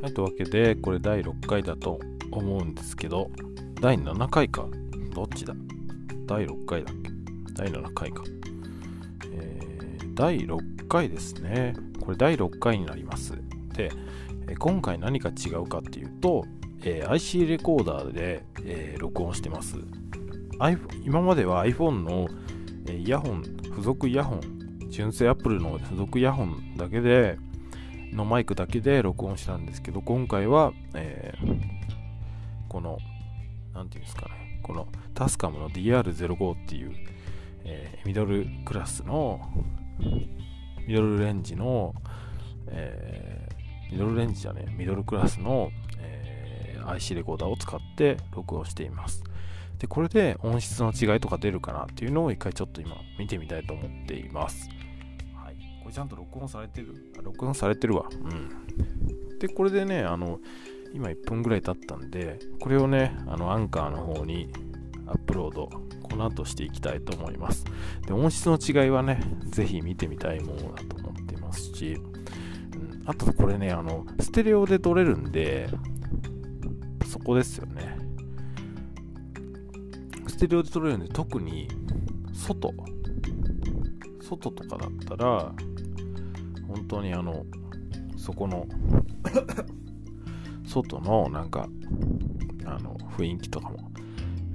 はい、というわけで、これ第6回だと思うんですけど、第7回か。どっちだ？第6回だっけ？第7回か。えー、第6回ですね。これ第6回になります。で、え今回何か違うかっていうと、えー IC レコーダーで、えー録音してます。今までは iPhone の、えーイヤホン、付属イヤホン、純正 Apple の付属イヤホンだけで、のマイクだけで録音したんですけど、今回は、えーこの、なんていうんですかね、このタスカムの DR05 っていう、えーミドルクラスの、ミドルレンジの、えーミドルレンジじゃね、ミドルクラスの、え IC レコーダーを使って録音しています。で、これで音質の違いとか出るかなっていうのを一回ちょっと今見てみたいと思っています。これちゃんと録音されてる？あ録音されてるわ。うん。で、これでね、あの、今1分ぐらい経ったんで、これをね、あの、アンカーの方にアップロード、この後していきたいと思います。で、音質の違いはね、ぜひ見てみたいものだと思ってますし、うん、あとこれね、あの、ステレオで撮れるんで、そこですよね。ステレオで撮れるんで、特に外、外とかだったら、本当にあの、そこの、外のなんか、あの、雰囲気とかも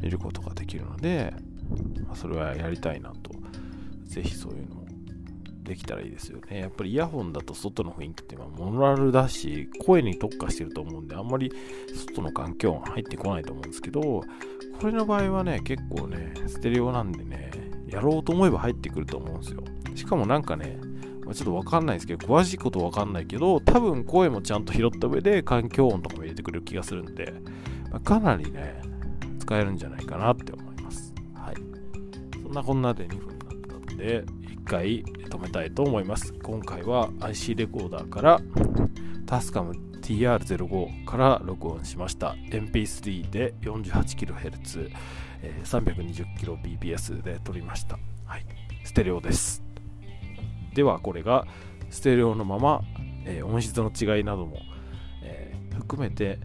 見ることができるので、まあ、それはやりたいなと。ぜひそういうのもできたらいいですよね。やっぱりイヤホンだと外の雰囲気ってまあモノラルだし、声に特化してると思うんで、あんまり外の環境音入ってこないと思うんですけど、これの場合はね、結構ね、ステレオなんでね、やろうと思えば入ってくると思うんですよ。しかもなんかね、まちょっとわかんないですけど、詳しいことわかんないけど、多分声もちゃんと拾った上で環境音とかも入れてくれる気がするんで、まあかなりね、使えるんじゃないかなって思います。はい。そんなこんなで2分になったので、1回止めたいと思います。今回は IC レコーダーからタスカム TR05 から録音しました。MP3 で 48kHz、え 320kbps で撮りました。はい。ステレオです。では、これがステレオのまま、えー音質の違いなども、えー含めて、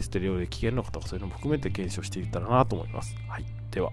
ステレオで聞けるのかとかそういうのも含めて検証していったらなと思います。はい。では。